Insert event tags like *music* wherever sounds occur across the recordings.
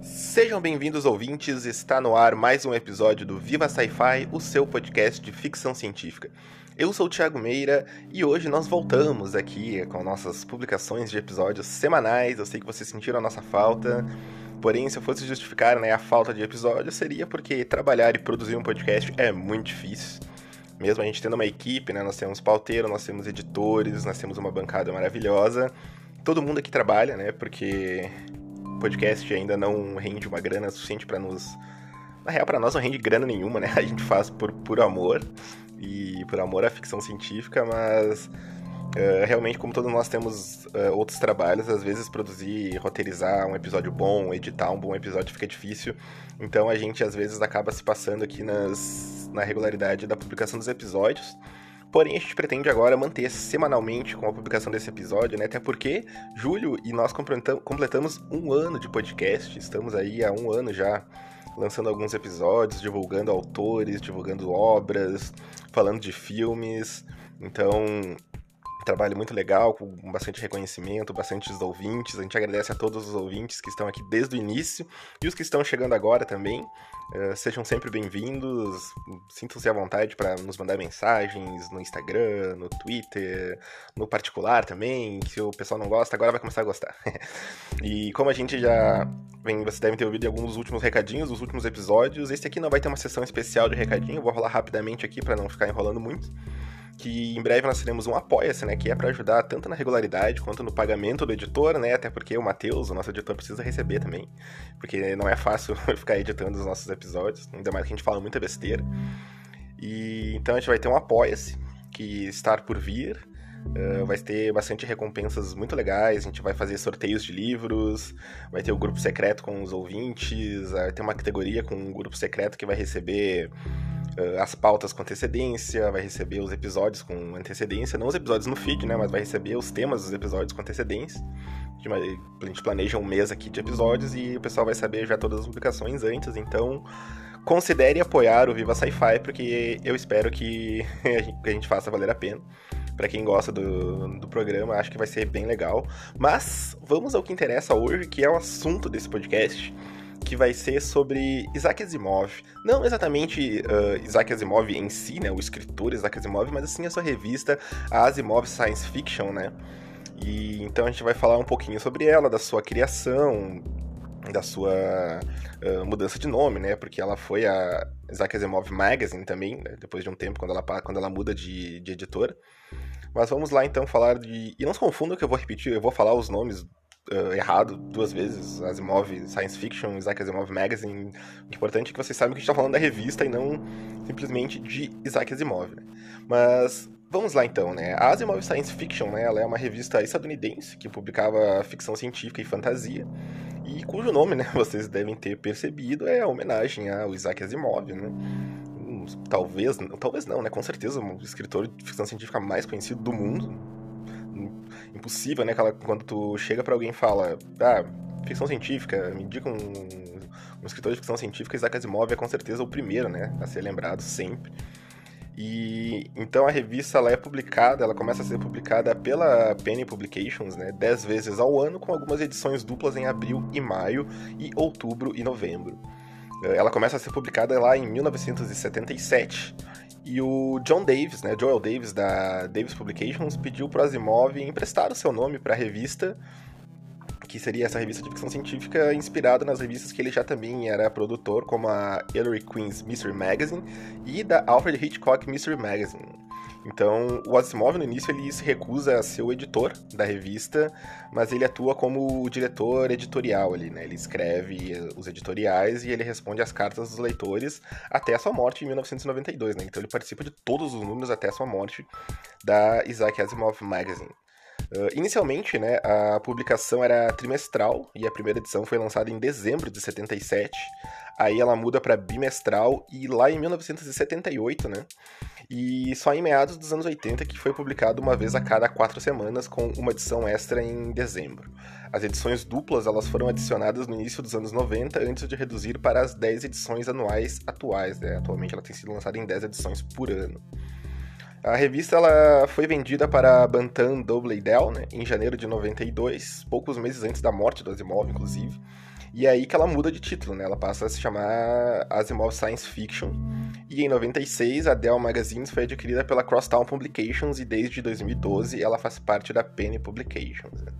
Sejam bem-vindos, ouvintes. Está no ar mais um episódio do Viva Sci-Fi, o seu podcast de ficção científica. Eu sou o Thiago Meira e hoje nós voltamos aqui com nossas publicações de episódios semanais. Eu sei que vocês sentiram a nossa falta. Porém, se eu fosse justificar né, a falta de episódios, seria porque trabalhar e produzir um podcast é muito difícil. Mesmo a gente tendo uma equipe, né, nós temos pauteiro, nós temos editores, nós temos uma bancada maravilhosa. Todo mundo aqui trabalha, né? Porque podcast ainda não rende uma grana suficiente para nos. Na real, para nós não rende grana nenhuma, né? *laughs* A gente faz por, por amor e por amor à ficção científica, mas uh, realmente, como todos nós temos uh, outros trabalhos, às vezes produzir, roteirizar um episódio bom, editar um bom episódio fica difícil. Então a gente às vezes acaba se passando aqui nas, na regularidade da publicação dos episódios. Porém, a gente pretende agora manter semanalmente com a publicação desse episódio, né? Até porque julho e nós completamos um ano de podcast. Estamos aí há um ano já lançando alguns episódios, divulgando autores, divulgando obras, falando de filmes. Então, trabalho muito legal, com bastante reconhecimento, bastantes ouvintes. A gente agradece a todos os ouvintes que estão aqui desde o início e os que estão chegando agora também. Uh, sejam sempre bem-vindos, sintam-se à vontade para nos mandar mensagens no Instagram, no Twitter, no particular também. Se o pessoal não gosta, agora vai começar a gostar. *laughs* e como a gente já vem, vocês devem ter ouvido alguns dos últimos recadinhos, dos últimos episódios, esse aqui não vai ter uma sessão especial de recadinho, vou rolar rapidamente aqui para não ficar enrolando muito que em breve nós teremos um Apoia-se, né, que é para ajudar tanto na regularidade quanto no pagamento do editor, né, até porque o Matheus, o nosso editor, precisa receber também, porque não é fácil *laughs* ficar editando os nossos episódios, ainda mais que a gente fala muita besteira. E então a gente vai ter um Apoia-se, que está por vir, Uh, vai ter bastante recompensas muito legais. A gente vai fazer sorteios de livros, vai ter o grupo secreto com os ouvintes, vai ter uma categoria com um grupo secreto que vai receber as pautas com antecedência, vai receber os episódios com antecedência, não os episódios no feed, né? Mas vai receber os temas dos episódios com antecedência. A gente planeja um mês aqui de episódios e o pessoal vai saber já todas as publicações antes, então considere apoiar o Viva Sci-Fi, porque eu espero que *laughs* a gente faça valer a pena para quem gosta do, do programa, acho que vai ser bem legal. Mas vamos ao que interessa hoje, que é o assunto desse podcast, que vai ser sobre Isaac Asimov. Não exatamente uh, Isaac Asimov em si, né, o escritor Isaac Asimov, mas assim a sua revista, a Asimov Science Fiction, né? E então a gente vai falar um pouquinho sobre ela, da sua criação, da sua uh, mudança de nome, né? Porque ela foi a Isaac Asimov Magazine também, né? depois de um tempo, quando ela, quando ela muda de, de editora. Mas vamos lá então falar de. E não se confundam que eu vou repetir, eu vou falar os nomes uh, errado duas vezes. Asimov Science Fiction, Isaac Asimov Magazine. O importante é que vocês saibam que a gente está falando da revista e não simplesmente de Isaac Asimov. Né? Mas Vamos lá então, né? A Asimov Science Fiction, né? Ela é uma revista estadunidense que publicava ficção científica e fantasia e cujo nome, né? *laughs* Vocês devem ter percebido é a homenagem ao Isaac Asimov, né? talvez, talvez não, né? Com certeza, um escritor de ficção científica mais conhecido do mundo. Impossível, né? Quando tu chega para alguém e fala, ah, ficção científica, me indica um, um escritor de ficção científica, Isaac Asimov é com certeza o primeiro, né? A ser lembrado sempre. E então a revista ela é publicada, ela começa a ser publicada pela Penny Publications, né, dez vezes ao ano, com algumas edições duplas em abril e maio, e outubro e novembro. Ela começa a ser publicada lá em 1977 e o John Davis, né, Joel Davis da Davis Publications, pediu para Asimov emprestar o seu nome para a revista, que seria essa revista de ficção científica inspirada nas revistas que ele já também era produtor, como a Hilary Queen's Mystery Magazine e da Alfred Hitchcock Mystery Magazine. Então, o Asimov no início ele se recusa a ser o editor da revista, mas ele atua como o diretor editorial ali, né? Ele escreve os editoriais e ele responde às cartas dos leitores até a sua morte em 1992, né? Então ele participa de todos os números até a sua morte da Isaac Asimov Magazine. Uh, inicialmente, né, a publicação era trimestral e a primeira edição foi lançada em dezembro de 77. Aí ela muda para bimestral e lá em 1978, né, e só em meados dos anos 80 que foi publicado uma vez a cada quatro semanas com uma edição extra em dezembro. As edições duplas elas foram adicionadas no início dos anos 90 antes de reduzir para as 10 edições anuais atuais. Né? Atualmente ela tem sido lançada em 10 edições por ano. A revista ela foi vendida para Bantam Doubledale né, em janeiro de 92, poucos meses antes da morte do Asimov, inclusive. E é aí que ela muda de título, né? Ela passa a se chamar Asimov Science Fiction. E em 96, a Dell Magazines foi adquirida pela Crosstown Publications e desde 2012 ela faz parte da Penny Publications. Né?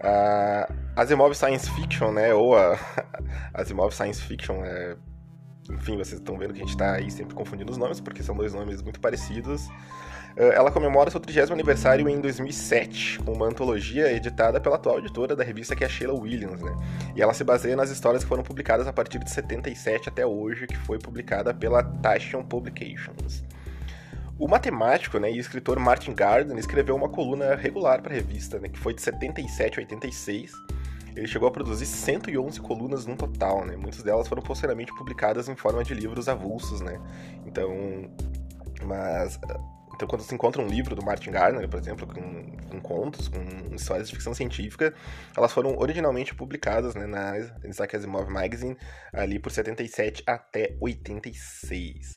A Asimov Science Fiction, né? Ou a *laughs* Asimov Science Fiction é enfim, vocês estão vendo que a gente está aí sempre confundindo os nomes, porque são dois nomes muito parecidos. Eh, ela comemora seu 30 aniversário em 2007, com uma antologia editada pela atual editora da revista, que é a Sheila Williams, né? E ela se baseia nas histórias que foram publicadas a partir de 77 até hoje, que foi publicada pela Taschen Publications. O matemático né, e escritor Martin Garden escreveu uma coluna regular para a revista, né, que foi de 77 a 86. Ele chegou a produzir 111 colunas no total, né? Muitas delas foram posteriormente publicadas em forma de livros avulsos, né? Então, mas então, quando você encontra um livro do Martin Gardner, por exemplo, com, com, contos, com histórias de ficção científica, elas foram originalmente publicadas né, na Isaac Asimov Magazine, ali por 77 até 86.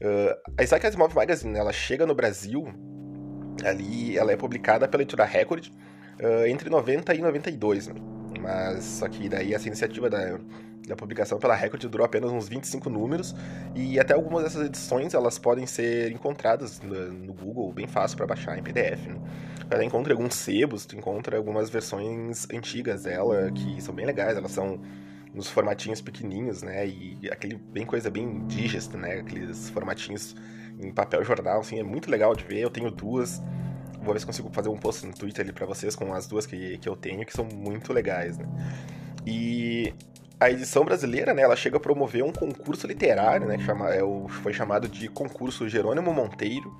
Uh, a Isaac Asimov Magazine, ela chega no Brasil, ali ela é publicada pela editora Record, uh, entre 90 e 92, né? Mas só que daí essa iniciativa da, da publicação pela Record durou apenas uns 25 números e até algumas dessas edições elas podem ser encontradas no, no Google bem fácil para baixar em PDF. Né? Ela encontra alguns sebos, tu encontra algumas versões antigas dela que são bem legais, elas são nos formatinhos pequenininhos, né? E aquele bem coisa bem digesta, né? Aqueles formatinhos em papel jornal, assim, é muito legal de ver. Eu tenho duas vou ver se consigo fazer um post no Twitter ali pra vocês com as duas que, que eu tenho, que são muito legais, né? E a edição brasileira, né, ela chega a promover um concurso literário, né, que chama, é o, foi chamado de Concurso Jerônimo Monteiro,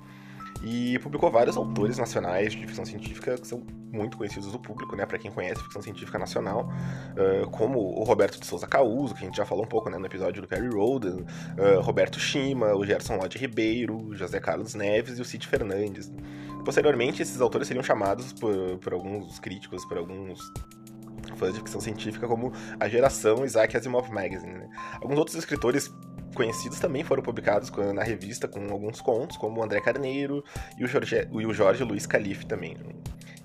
e publicou vários autores nacionais de ficção científica que são muito conhecidos do público, né, para quem conhece ficção científica nacional, uh, como o Roberto de Souza Causo, que a gente já falou um pouco né, no episódio do Perry Roden, uh, Roberto Shima, o Gerson Lodge Ribeiro, José Carlos Neves e o Cid Fernandes. Posteriormente, esses autores seriam chamados por, por alguns críticos, por alguns fãs de ficção científica como a geração Isaac Asimov Magazine. Né? Alguns outros escritores conhecidos também foram publicados na revista com alguns contos, como o André Carneiro e o Jorge, e o Jorge Luiz Calife também.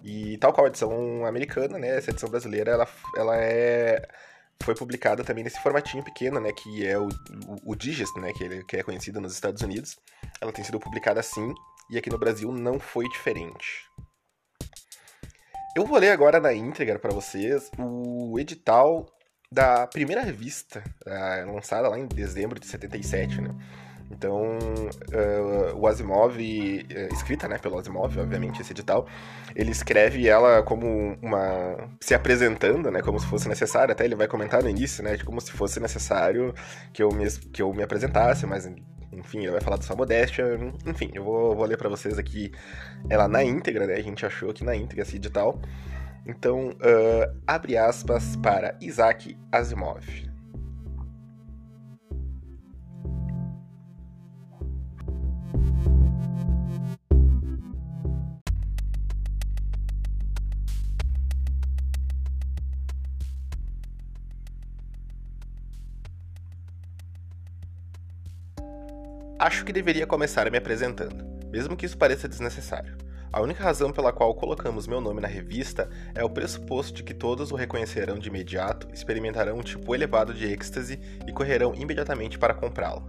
E tal qual a edição americana, né, essa edição brasileira, ela, ela é foi publicada também nesse formatinho pequeno, né, que é o, o, o Digest, né, que, ele, que é conhecido nos Estados Unidos. Ela tem sido publicada assim e aqui no Brasil não foi diferente. Eu vou ler agora na íntegra para vocês o edital da primeira revista, uh, lançada lá em dezembro de 77, né? Então, uh, o Asimov, uh, escrita né, pelo Asimov, obviamente, esse edital, ele escreve ela como uma. se apresentando, né, como se fosse necessário, até ele vai comentar no início, né, de como se fosse necessário que eu me, que eu me apresentasse, mas enfim, ele vai falar da sua modéstia, enfim, eu vou, vou ler para vocês aqui ela na íntegra, né? A gente achou aqui na íntegra esse edital. Então, uh, abre aspas para Isaac Asimov. Acho que deveria começar me apresentando, mesmo que isso pareça desnecessário. A única razão pela qual colocamos meu nome na revista é o pressuposto de que todos o reconhecerão de imediato, experimentarão um tipo elevado de êxtase e correrão imediatamente para comprá-lo.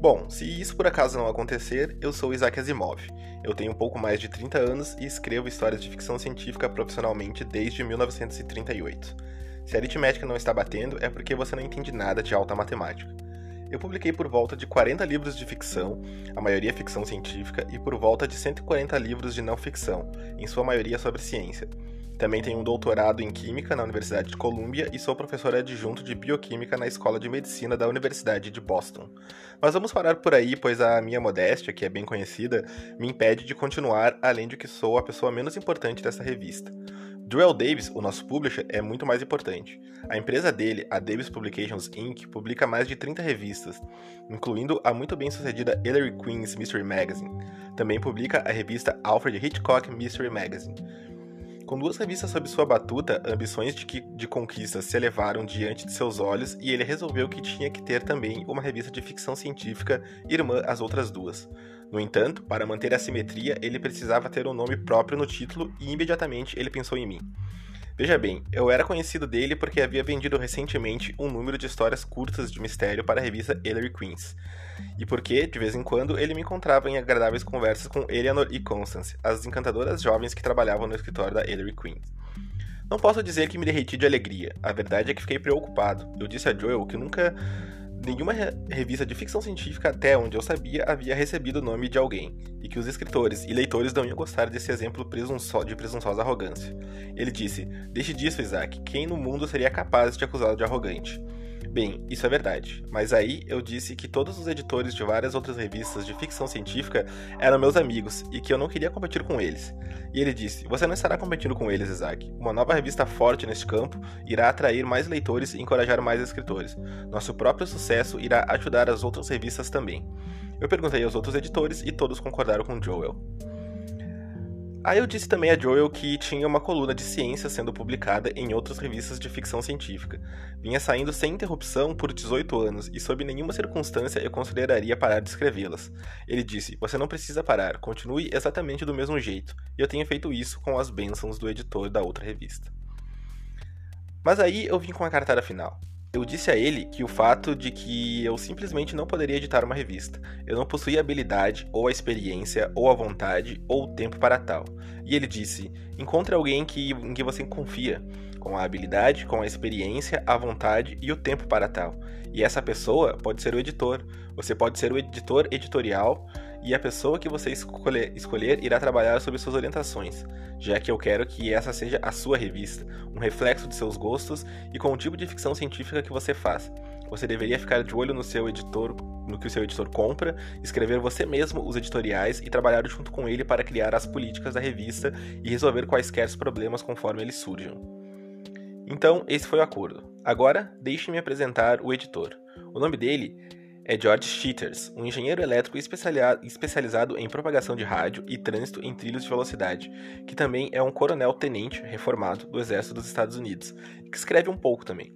Bom, se isso por acaso não acontecer, eu sou Isaac Asimov. Eu tenho um pouco mais de 30 anos e escrevo histórias de ficção científica profissionalmente desde 1938. Se a aritmética não está batendo, é porque você não entende nada de alta matemática. Eu publiquei por volta de 40 livros de ficção, a maioria ficção científica, e por volta de 140 livros de não ficção, em sua maioria sobre ciência. Também tenho um doutorado em Química na Universidade de Columbia e sou professor adjunto de Bioquímica na Escola de Medicina da Universidade de Boston. Mas vamos parar por aí, pois a minha modéstia, que é bem conhecida, me impede de continuar, além de que sou a pessoa menos importante dessa revista. Joel Davis, o nosso publisher, é muito mais importante. A empresa dele, a Davis Publications Inc., publica mais de 30 revistas, incluindo a muito bem sucedida Ellery Queen's Mystery Magazine. Também publica a revista Alfred Hitchcock Mystery Magazine. Com duas revistas sob sua batuta, ambições de, que, de conquista se elevaram diante de seus olhos e ele resolveu que tinha que ter também uma revista de ficção científica irmã às outras duas. No entanto, para manter a simetria, ele precisava ter um nome próprio no título e imediatamente ele pensou em mim. Veja bem, eu era conhecido dele porque havia vendido recentemente um número de histórias curtas de mistério para a revista Ellery Queens e porque, de vez em quando, ele me encontrava em agradáveis conversas com Eleanor e Constance, as encantadoras jovens que trabalhavam no escritório da Ellery Queen. Não posso dizer que me derreti de alegria, a verdade é que fiquei preocupado. Eu disse a Joel que nunca nenhuma re revista de ficção científica, até onde eu sabia, havia recebido o nome de alguém, e que os escritores e leitores não iam gostar desse exemplo presunço de presunçosa arrogância. Ele disse: Deixe disso, Isaac, quem no mundo seria capaz de acusá-lo de arrogante? Bem, isso é verdade, mas aí eu disse que todos os editores de várias outras revistas de ficção científica eram meus amigos e que eu não queria competir com eles. E ele disse: Você não estará competindo com eles, Isaac. Uma nova revista forte neste campo irá atrair mais leitores e encorajar mais escritores. Nosso próprio sucesso irá ajudar as outras revistas também. Eu perguntei aos outros editores e todos concordaram com Joel. Aí eu disse também a Joel que tinha uma coluna de ciência sendo publicada em outras revistas de ficção científica. Vinha saindo sem interrupção por 18 anos e sob nenhuma circunstância eu consideraria parar de escrevê-las. Ele disse: Você não precisa parar, continue exatamente do mesmo jeito. E eu tenho feito isso com as bênçãos do editor da outra revista. Mas aí eu vim com a cartada final. Eu disse a ele que o fato de que eu simplesmente não poderia editar uma revista. Eu não possuía habilidade, ou a experiência, ou a vontade, ou o tempo para tal. E ele disse: encontre alguém que, em que você confia, com a habilidade, com a experiência, a vontade e o tempo para tal. E essa pessoa pode ser o editor. Você pode ser o editor editorial e a pessoa que você escolher, escolher irá trabalhar sobre suas orientações, já que eu quero que essa seja a sua revista, um reflexo de seus gostos e com o tipo de ficção científica que você faz. Você deveria ficar de olho no seu editor, no que o seu editor compra, escrever você mesmo os editoriais e trabalhar junto com ele para criar as políticas da revista e resolver quaisquer problemas conforme eles surjam. Então, esse foi o acordo. Agora, deixe-me apresentar o editor. O nome dele é George Schitters, um engenheiro elétrico especializado em propagação de rádio e trânsito em trilhos de velocidade, que também é um coronel-tenente reformado do Exército dos Estados Unidos, que escreve um pouco também.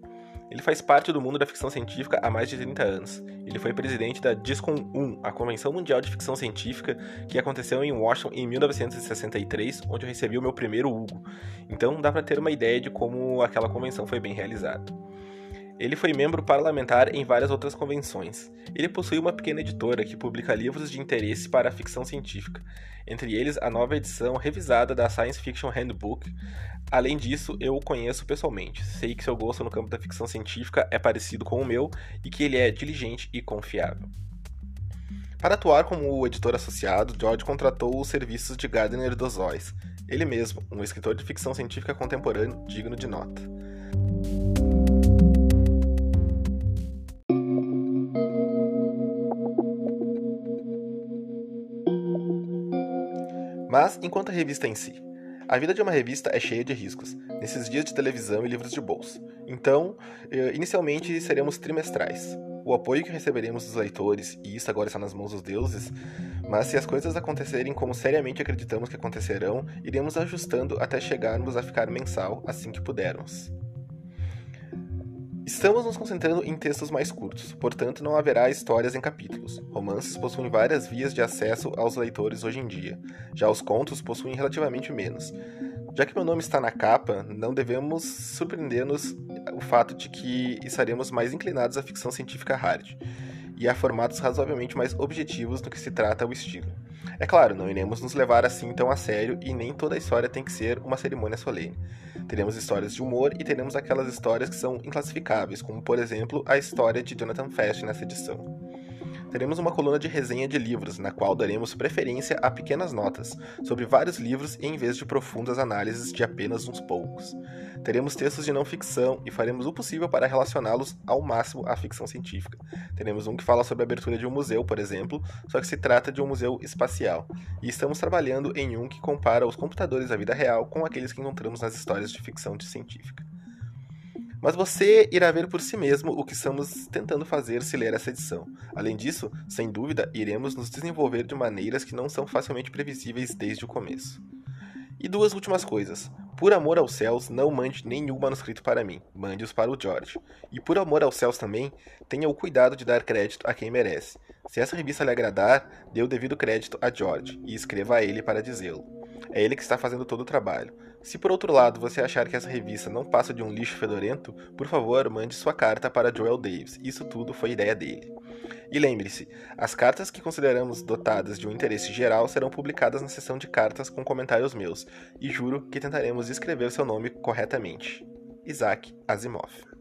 Ele faz parte do mundo da ficção científica há mais de 30 anos. Ele foi presidente da DISCON 1, a Convenção Mundial de Ficção Científica, que aconteceu em Washington em 1963, onde eu recebi o meu primeiro Hugo. Então dá para ter uma ideia de como aquela convenção foi bem realizada. Ele foi membro parlamentar em várias outras convenções. Ele possui uma pequena editora que publica livros de interesse para a ficção científica, entre eles a nova edição revisada da Science Fiction Handbook. Além disso, eu o conheço pessoalmente. Sei que seu gosto no campo da ficção científica é parecido com o meu e que ele é diligente e confiável. Para atuar como editor associado, George contratou os serviços de Gardner Dozois, ele mesmo, um escritor de ficção científica contemporâneo digno de nota. Mas, enquanto a revista em si, a vida de uma revista é cheia de riscos, nesses dias de televisão e livros de bolso. Então, eh, inicialmente seremos trimestrais. O apoio que receberemos dos leitores, e isso agora está nas mãos dos deuses, mas se as coisas acontecerem como seriamente acreditamos que acontecerão, iremos ajustando até chegarmos a ficar mensal assim que pudermos. Estamos nos concentrando em textos mais curtos, portanto não haverá histórias em capítulos. Romances possuem várias vias de acesso aos leitores hoje em dia, já os contos possuem relativamente menos. Já que meu nome está na capa, não devemos surpreender-nos o fato de que estaremos mais inclinados à ficção científica hard e a formatos razoavelmente mais objetivos no que se trata o estilo. É claro, não iremos nos levar assim tão a sério e nem toda a história tem que ser uma cerimônia solene. Teremos histórias de humor e teremos aquelas histórias que são inclassificáveis, como por exemplo a história de Jonathan Fast nessa edição. Teremos uma coluna de resenha de livros, na qual daremos preferência a pequenas notas sobre vários livros em vez de profundas análises de apenas uns poucos. Teremos textos de não ficção e faremos o possível para relacioná-los ao máximo à ficção científica. Teremos um que fala sobre a abertura de um museu, por exemplo, só que se trata de um museu espacial. E estamos trabalhando em um que compara os computadores da vida real com aqueles que encontramos nas histórias de ficção científica. Mas você irá ver por si mesmo o que estamos tentando fazer se ler essa edição. Além disso, sem dúvida, iremos nos desenvolver de maneiras que não são facilmente previsíveis desde o começo. E duas últimas coisas. Por amor aos céus, não mande nenhum manuscrito para mim, mande-os para o George. E por amor aos céus também, tenha o cuidado de dar crédito a quem merece. Se essa revista lhe agradar, dê o devido crédito a George e escreva a ele para dizê-lo. É ele que está fazendo todo o trabalho. Se por outro lado você achar que essa revista não passa de um lixo fedorento, por favor, mande sua carta para Joel Davis. Isso tudo foi ideia dele. E lembre-se, as cartas que consideramos dotadas de um interesse geral serão publicadas na seção de cartas com comentários meus, e juro que tentaremos escrever seu nome corretamente. Isaac Asimov